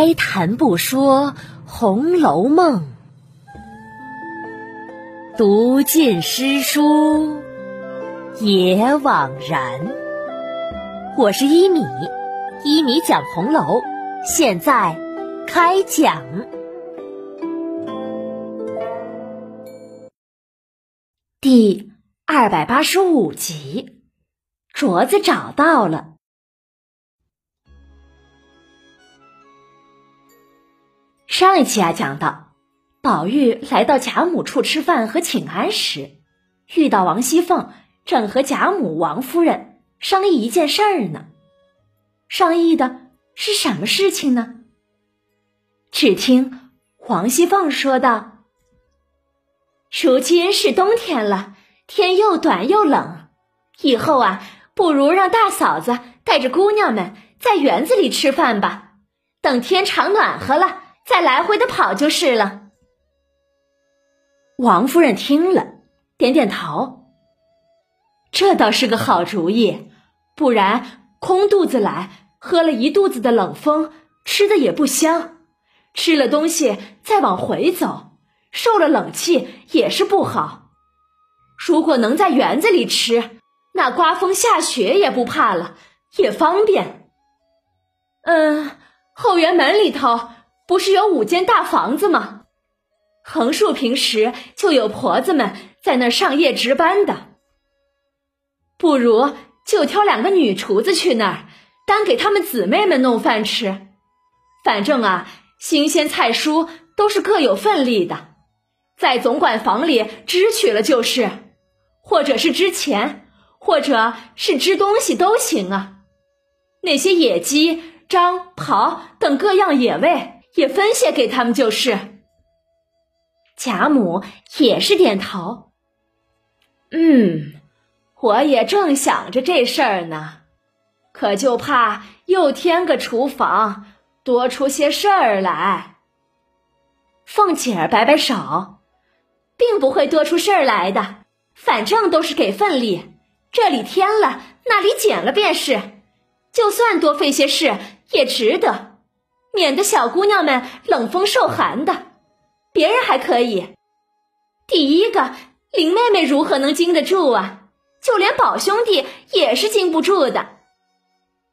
开谈不说《红楼梦》，读尽诗书也枉然。我是一米，一米讲红楼，现在开讲第二百八十五集，镯子找到了。上一期啊，讲到宝玉来到贾母处吃饭和请安时，遇到王熙凤正和贾母、王夫人商议一件事儿呢。商议的是什么事情呢？只听王熙凤说道：“如今是冬天了，天又短又冷，以后啊，不如让大嫂子带着姑娘们在园子里吃饭吧。等天长暖和了。”再来回的跑就是了。王夫人听了，点点头。这倒是个好主意，不然空肚子来，喝了一肚子的冷风，吃的也不香。吃了东西再往回走，受了冷气也是不好。如果能在园子里吃，那刮风下雪也不怕了，也方便。嗯，后园门里头。不是有五间大房子吗？横竖平时就有婆子们在那儿上夜值班的。不如就挑两个女厨子去那儿，单给他们姊妹们弄饭吃。反正啊，新鲜菜蔬都是各有份例的，在总管房里支取了就是，或者是支钱，或者是支东西都行啊。那些野鸡、獐、狍等各样野味。也分些给他们就是。贾母也是点头。嗯，我也正想着这事儿呢，可就怕又添个厨房，多出些事儿来。凤姐儿摆摆手，并不会多出事儿来的，反正都是给份例，这里添了，那里减了便是，就算多费些事也值得。免得小姑娘们冷风受寒的，别人还可以。第一个林妹妹如何能经得住啊？就连宝兄弟也是经不住的。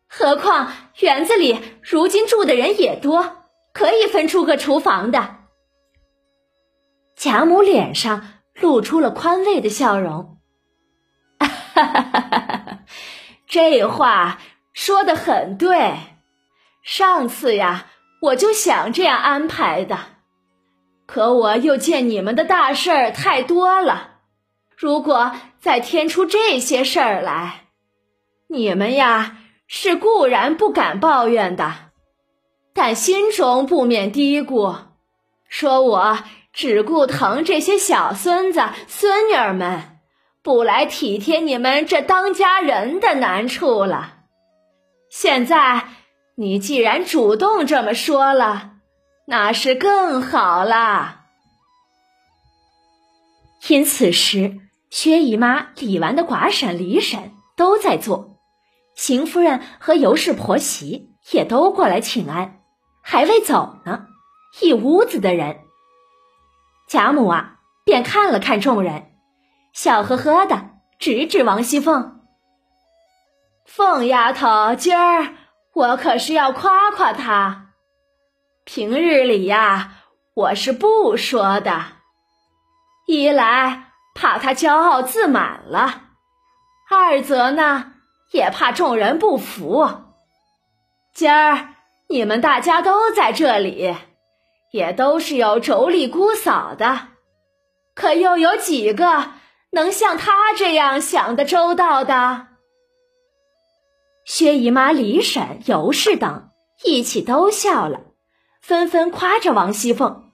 何况园子里如今住的人也多，可以分出个厨房的。贾母脸上露出了宽慰的笑容，哈哈哈哈哈！这话说的很对。上次呀，我就想这样安排的，可我又见你们的大事儿太多了，如果再添出这些事儿来，你们呀是固然不敢抱怨的，但心中不免嘀咕，说我只顾疼这些小孙子孙女儿们，不来体贴你们这当家人的难处了。现在。你既然主动这么说了，那是更好了。因此时，薛姨妈、李纨的寡婶李婶都在做，邢夫人和尤氏婆媳也都过来请安，还未走呢。一屋子的人，贾母啊，便看了看众人，笑呵呵的指指王熙凤：“凤丫头，今儿。”我可是要夸夸他，平日里呀，我是不说的。一来怕他骄傲自满了，二则呢，也怕众人不服。今儿你们大家都在这里，也都是有妯娌姑嫂的，可又有几个能像他这样想的周到的？薛姨妈、李婶、尤氏等一起都笑了，纷纷夸着王熙凤。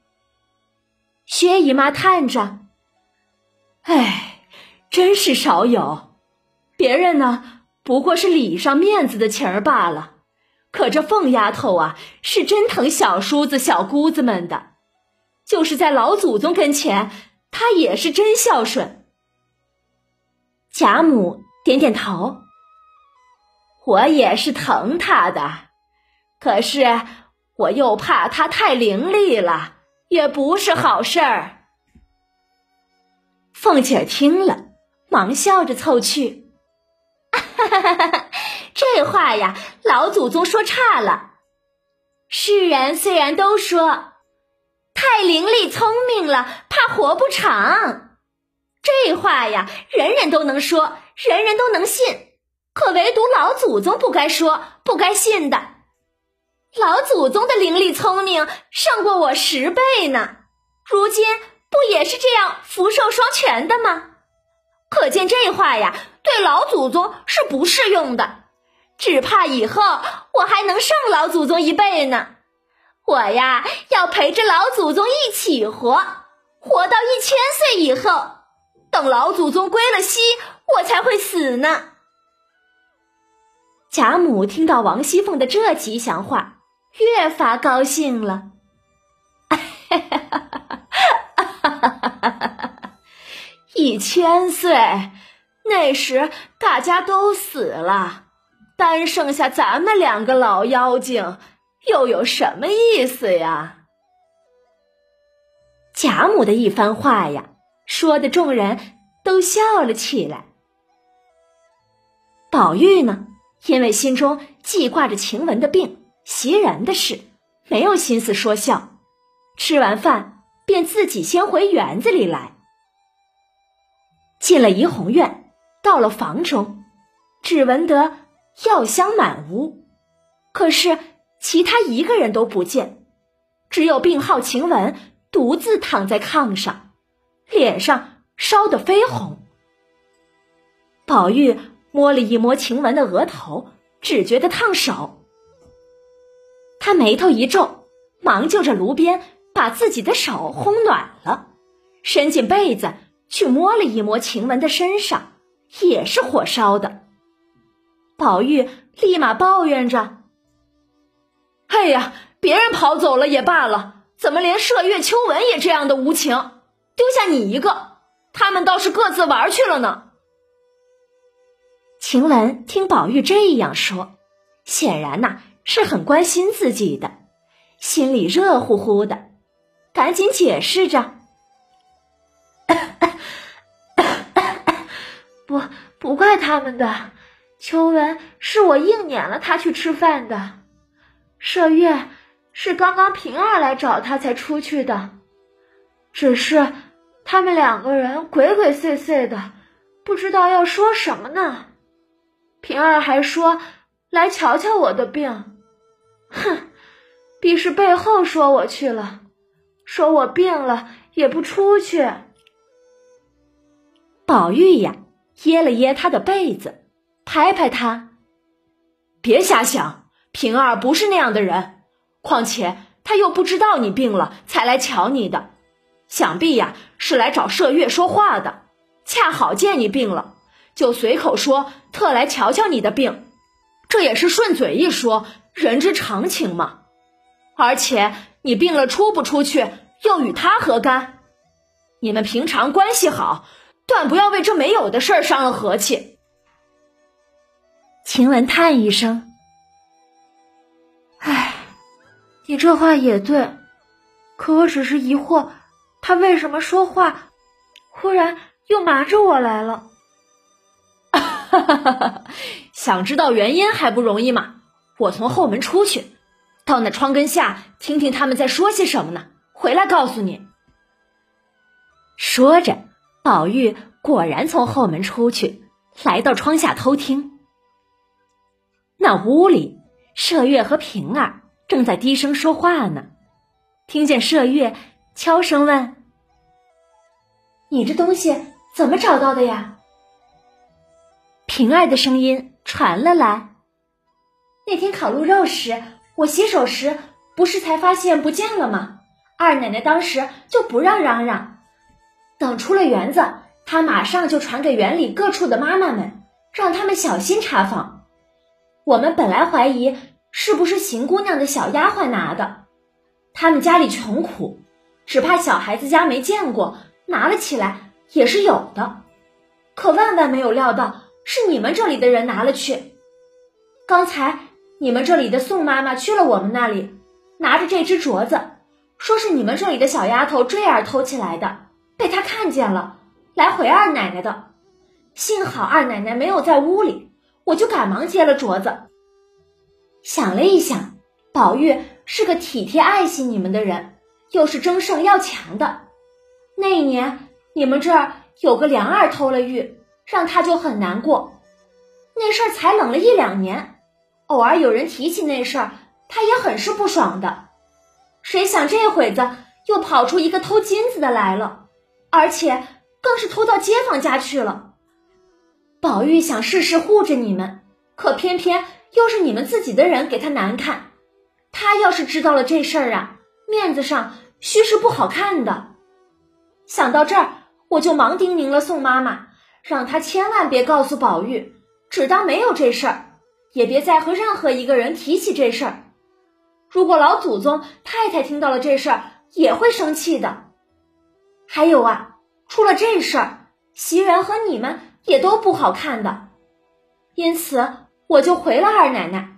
薛姨妈叹着：“哎，真是少有。别人呢，不过是礼上面子的情儿罢了。可这凤丫头啊，是真疼小叔子、小姑子们的，就是在老祖宗跟前，她也是真孝顺。”贾母点点头。我也是疼他的，可是我又怕他太伶俐了，也不是好事儿。凤姐听了，忙笑着凑去：“哈哈哈哈这话呀，老祖宗说差了。世人虽然都说太伶俐聪明了，怕活不长，这话呀，人人都能说，人人都能信，可唯独老祖宗不该说、不该信的。老祖宗的灵力聪明胜过我十倍呢，如今。”不也是这样福寿双全的吗？可见这话呀，对老祖宗是不适用的。只怕以后我还能胜老祖宗一倍呢。我呀，要陪着老祖宗一起活，活到一千岁以后，等老祖宗归了西，我才会死呢。贾母听到王熙凤的这吉祥话，越发高兴了。一千岁，那时大家都死了，单剩下咱们两个老妖精，又有什么意思呀？贾母的一番话呀，说的众人都笑了起来。宝玉呢，因为心中记挂着晴雯的病、袭人的事，没有心思说笑。吃完饭，便自己先回园子里来。进了怡红院，到了房中，只闻得药香满屋，可是其他一个人都不见，只有病号晴雯独自躺在炕上，脸上烧得绯红。宝玉摸了一摸晴雯的额头，只觉得烫手，他眉头一皱，忙就着炉边把自己的手烘暖了，伸进被子。去摸了一摸晴雯的身上，也是火烧的。宝玉立马抱怨着：“哎呀，别人跑走了也罢了，怎么连麝月、秋纹也这样的无情，丢下你一个？他们倒是各自玩去了呢。”晴雯听宝玉这样说，显然呐是很关心自己的，心里热乎乎的，赶紧解释着。不，不怪他们的。秋文是我硬撵了他去吃饭的，麝月是刚刚平儿来找他才出去的。只是他们两个人鬼鬼祟祟的，不知道要说什么呢。平儿还说来瞧瞧我的病，哼，必是背后说我去了，说我病了也不出去。宝玉呀。掖了掖他的被子，拍拍他，别瞎想。平儿不是那样的人，况且他又不知道你病了才来瞧你的，想必呀是来找麝月说话的。恰好见你病了，就随口说特来瞧瞧你的病，这也是顺嘴一说，人之常情嘛。而且你病了出不出去，又与他何干？你们平常关系好。断不要为这没有的事儿伤了和气。晴雯叹一声：“唉，你这话也对，可我只是疑惑，他为什么说话忽然又瞒着我来了？哈 想知道原因还不容易吗？我从后门出去，到那窗根下听听他们在说些什么呢，回来告诉你。”说着。宝玉果然从后门出去，来到窗下偷听。那屋里，麝月和平儿正在低声说话呢。听见麝月悄声问：“你这东西怎么找到的呀？”平儿的声音传了来：“那天烤鹿肉时，我洗手时不是才发现不见了吗？二奶奶当时就不让嚷嚷。”等出了园子，她马上就传给园里各处的妈妈们，让他们小心查访。我们本来怀疑是不是邢姑娘的小丫鬟拿的，他们家里穷苦，只怕小孩子家没见过，拿了起来也是有的。可万万没有料到是你们这里的人拿了去。刚才你们这里的宋妈妈去了我们那里，拿着这只镯子，说是你们这里的小丫头坠儿偷起来的，被她看见了，来回二奶奶的。幸好二奶奶没有在屋里，我就赶忙接了镯子。想了一想，宝玉是个体贴爱惜你们的人，又是争胜要强的。那一年你们这儿有个梁儿偷了玉，让他就很难过。那事儿才冷了一两年，偶尔有人提起那事儿，他也很是不爽的。谁想这会子又跑出一个偷金子的来了，而且更是偷到街坊家去了。宝玉想事事护着你们，可偏偏又是你们自己的人给他难看。他要是知道了这事儿啊，面子上须是不好看的。想到这儿，我就忙叮咛了宋妈妈，让他千万别告诉宝玉。只当没有这事儿，也别再和任何一个人提起这事儿。如果老祖宗太太听到了这事儿，也会生气的。还有啊，出了这事儿，袭人和你们也都不好看的。因此，我就回了二奶奶，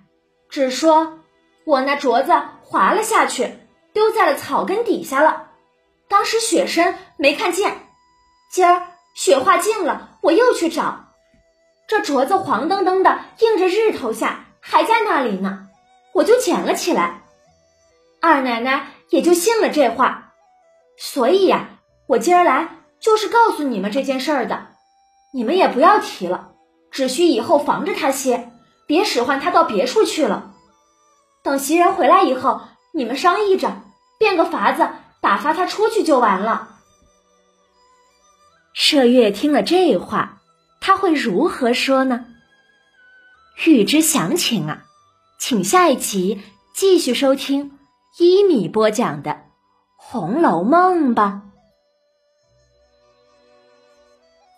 只说我那镯子滑了下去，丢在了草根底下了。当时雪深，没看见。今儿雪化尽了，我又去找。这镯子黄澄澄的，映着日头下，还在那里呢，我就捡了起来。二奶奶也就信了这话，所以呀，我今儿来就是告诉你们这件事儿的。你们也不要提了，只需以后防着他些，别使唤他到别处去了。等袭人回来以后，你们商议着，变个法子打发他出去就完了。麝月听了这话。他会如何说呢？欲知详情啊，请下一集继续收听一米播讲的《红楼梦》吧。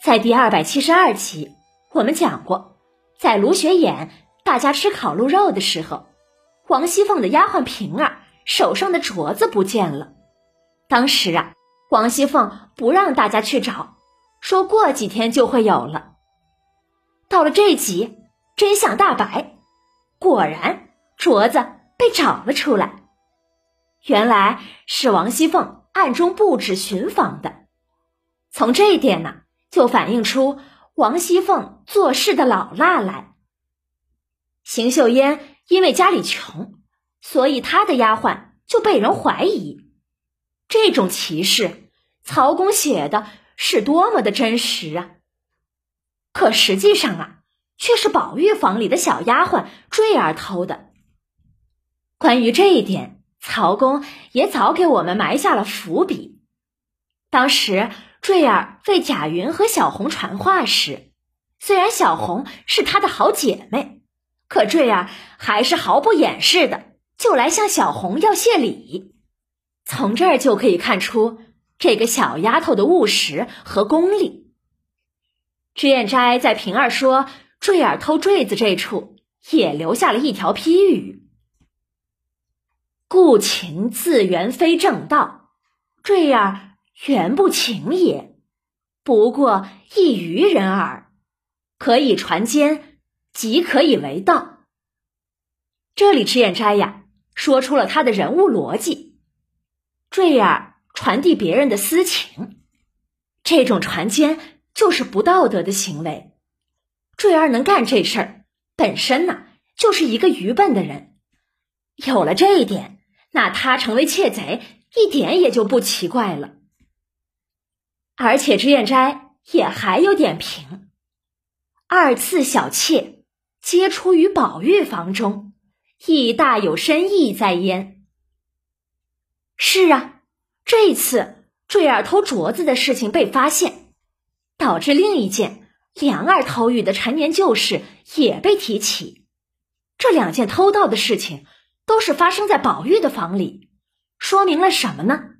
在第二百七十二集，我们讲过，在芦雪眼大家吃烤鹿肉的时候，王熙凤的丫鬟平儿手上的镯子不见了。当时啊，王熙凤不让大家去找，说过几天就会有了。到了这集，真相大白，果然镯子被找了出来。原来是王熙凤暗中布置寻访的。从这一点呢，就反映出王熙凤做事的老辣来。邢岫烟因为家里穷，所以她的丫鬟就被人怀疑。这种歧视，曹公写的是多么的真实啊！可实际上啊，却是宝玉房里的小丫鬟坠儿偷的。关于这一点，曹公也早给我们埋下了伏笔。当时坠儿为贾云和小红传话时，虽然小红是她的好姐妹，可坠儿还是毫不掩饰的就来向小红要谢礼。从这儿就可以看出这个小丫头的务实和功力。脂砚斋在平儿说坠儿偷坠子这处，也留下了一条批语：“故情自原非正道，坠儿原不情也，不过一愚人耳。可以传奸，即可以为道。”这里脂砚斋呀，说出了他的人物逻辑：坠儿传递别人的私情，这种传奸。就是不道德的行为，坠儿能干这事儿，本身呢就是一个愚笨的人。有了这一点，那他成为窃贼一点也就不奇怪了。而且脂砚斋也还有点评：二次小妾皆出于宝玉房中，亦大有深意在焉。是啊，这一次坠儿偷镯子的事情被发现。导致另一件梁二偷玉的陈年旧事也被提起，这两件偷盗的事情都是发生在宝玉的房里，说明了什么呢？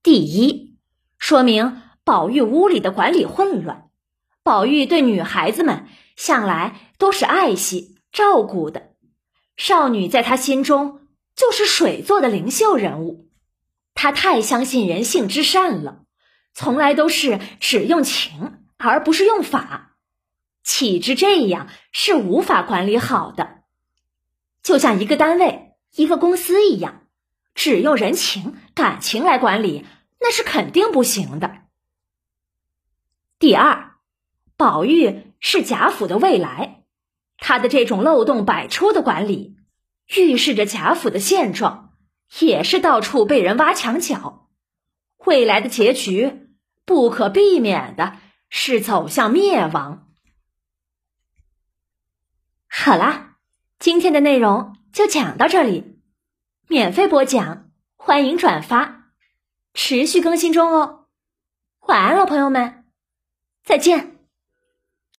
第一，说明宝玉屋里的管理混乱，宝玉对女孩子们向来都是爱惜照顾的，少女在他心中就是水做的灵秀人物，他太相信人性之善了。从来都是只用情而不是用法，岂知这样是无法管理好的。就像一个单位一个公司一样，只用人情感情来管理，那是肯定不行的。第二，宝玉是贾府的未来，他的这种漏洞百出的管理，预示着贾府的现状也是到处被人挖墙脚，未来的结局不可避免的是走向灭亡。好啦，今天的内容就讲到这里，免费播讲，欢迎转发，持续更新中哦。晚安了，朋友们，再见。